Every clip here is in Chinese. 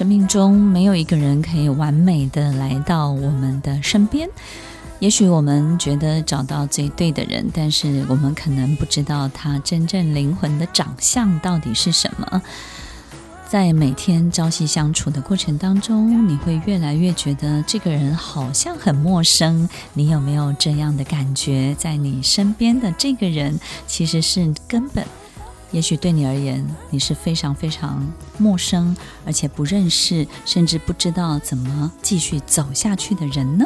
生命中，没有一个人可以完美的来到我们的身边。也许我们觉得找到最对的人，但是我们可能不知道他真正灵魂的长相到底是什么。在每天朝夕相处的过程当中，你会越来越觉得这个人好像很陌生。你有没有这样的感觉？在你身边的这个人，其实是根本。也许对你而言，你是非常非常陌生，而且不认识，甚至不知道怎么继续走下去的人呢？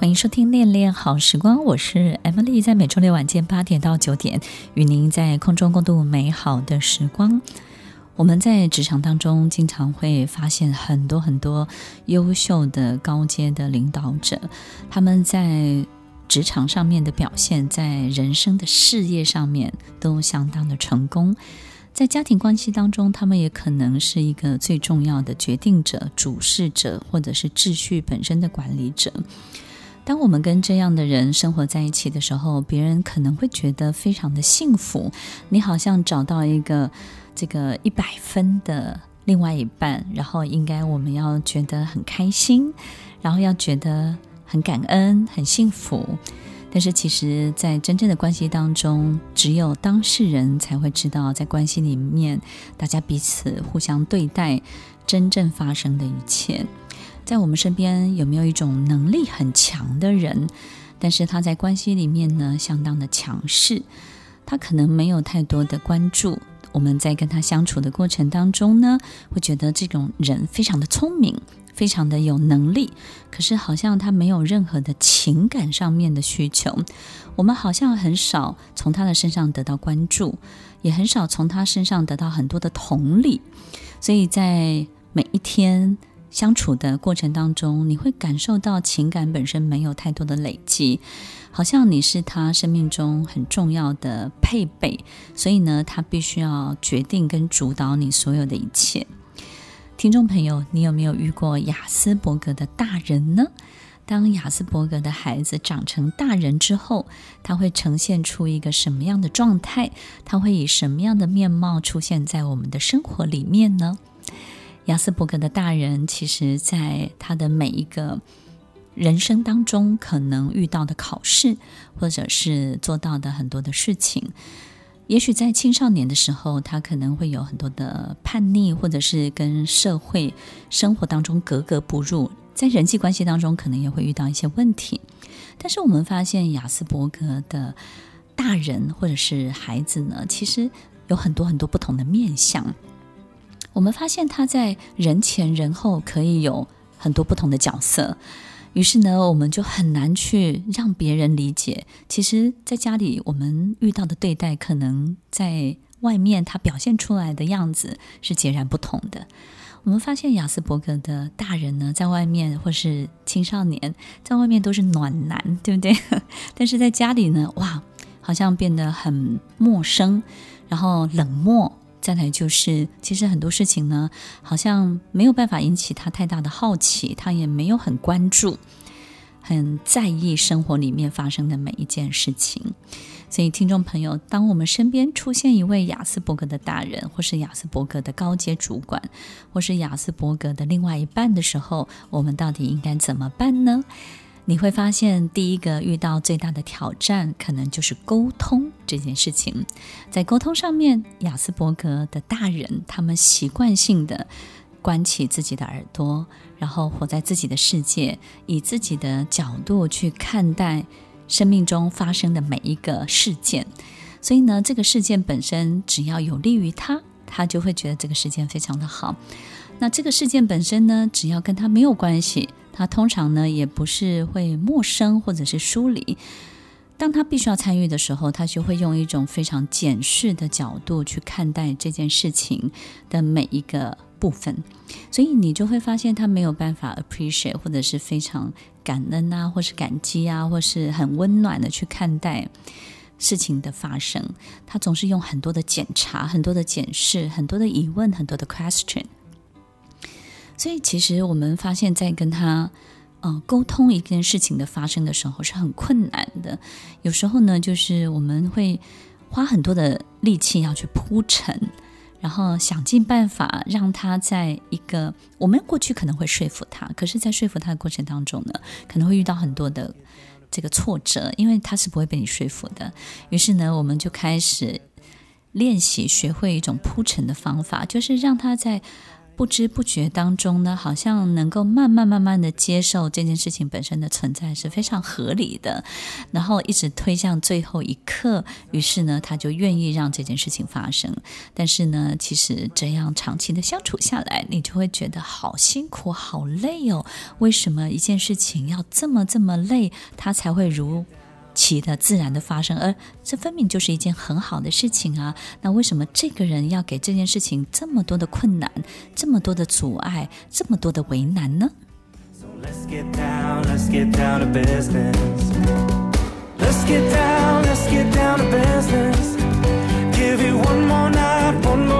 欢迎收听《恋恋好时光》，我是 Emily，在每周六晚间八点到九点，与您在空中共度美好的时光。我们在职场当中经常会发现很多很多优秀的高阶的领导者，他们在职场上面的表现，在人生的事业上面都相当的成功。在家庭关系当中，他们也可能是一个最重要的决定者、主事者，或者是秩序本身的管理者。当我们跟这样的人生活在一起的时候，别人可能会觉得非常的幸福。你好像找到一个这个一百分的另外一半，然后应该我们要觉得很开心，然后要觉得很感恩、很幸福。但是其实，在真正的关系当中，只有当事人才会知道，在关系里面，大家彼此互相对待，真正发生的一切。在我们身边有没有一种能力很强的人？但是他在关系里面呢，相当的强势。他可能没有太多的关注。我们在跟他相处的过程当中呢，会觉得这种人非常的聪明，非常的有能力。可是好像他没有任何的情感上面的需求。我们好像很少从他的身上得到关注，也很少从他身上得到很多的同理。所以在每一天相处的过程当中，你会感受到情感本身没有太多的累积，好像你是他生命中很重要的配备，所以呢，他必须要决定跟主导你所有的一切。听众朋友，你有没有遇过亚斯伯格的大人呢？当亚斯伯格的孩子长成大人之后，他会呈现出一个什么样的状态？他会以什么样的面貌出现在我们的生活里面呢？亚斯伯格的大人，其实在他的每一个人生当中，可能遇到的考试，或者是做到的很多的事情，也许在青少年的时候，他可能会有很多的叛逆，或者是跟社会生活当中格格不入。在人际关系当中，可能也会遇到一些问题，但是我们发现亚斯伯格的大人或者是孩子呢，其实有很多很多不同的面相。我们发现他在人前人后可以有很多不同的角色，于是呢，我们就很难去让别人理解，其实，在家里我们遇到的对待，可能在外面他表现出来的样子是截然不同的。我们发现亚斯伯格的大人呢，在外面或是青少年，在外面都是暖男，对不对？但是在家里呢，哇，好像变得很陌生，然后冷漠。再来就是，其实很多事情呢，好像没有办法引起他太大的好奇，他也没有很关注。很在意生活里面发生的每一件事情，所以听众朋友，当我们身边出现一位亚斯伯格的大人，或是亚斯伯格的高阶主管，或是亚斯伯格的另外一半的时候，我们到底应该怎么办呢？你会发现，第一个遇到最大的挑战，可能就是沟通这件事情。在沟通上面，亚斯伯格的大人，他们习惯性的。关起自己的耳朵，然后活在自己的世界，以自己的角度去看待生命中发生的每一个事件。所以呢，这个事件本身只要有利于他，他就会觉得这个事件非常的好。那这个事件本身呢，只要跟他没有关系，他通常呢也不是会陌生或者是疏离。当他必须要参与的时候，他就会用一种非常检视的角度去看待这件事情的每一个部分，所以你就会发现他没有办法 appreciate 或者是非常感恩啊，或是感激啊，或是很温暖的去看待事情的发生。他总是用很多的检查、很多的检视、很多的疑问、很多的 question。所以其实我们发现，在跟他嗯沟通一件事情的发生的时候是很困难的。有时候呢，就是我们会花很多的力气要去铺陈。然后想尽办法让他在一个我们过去可能会说服他，可是，在说服他的过程当中呢，可能会遇到很多的这个挫折，因为他是不会被你说服的。于是呢，我们就开始练习学会一种铺陈的方法，就是让他在。不知不觉当中呢，好像能够慢慢慢慢的接受这件事情本身的存在是非常合理的，然后一直推向最后一刻，于是呢，他就愿意让这件事情发生。但是呢，其实这样长期的相处下来，你就会觉得好辛苦、好累哦。为什么一件事情要这么这么累，他才会如其的自然的发生，而这分明就是一件很好的事情啊！那为什么这个人要给这件事情这么多的困难、这么多的阻碍、这么多的为难呢？So let's get down, let's get down to business. Let's get down, let's get down to business. Give you one more night, one more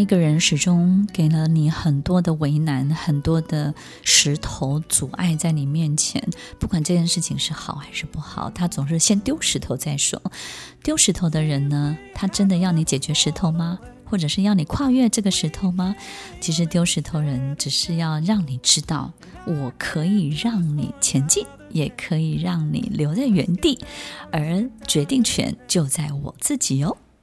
一个人始终给了你很多的为难，很多的石头阻碍在你面前，不管这件事情是好还是不好，他总是先丢石头再说。丢石头的人呢，他真的要你解决石头吗？或者是要你跨越这个石头吗？其实丢石头人只是要让你知道，我可以让你前进，也可以让你留在原地，而决定权就在我自己哦。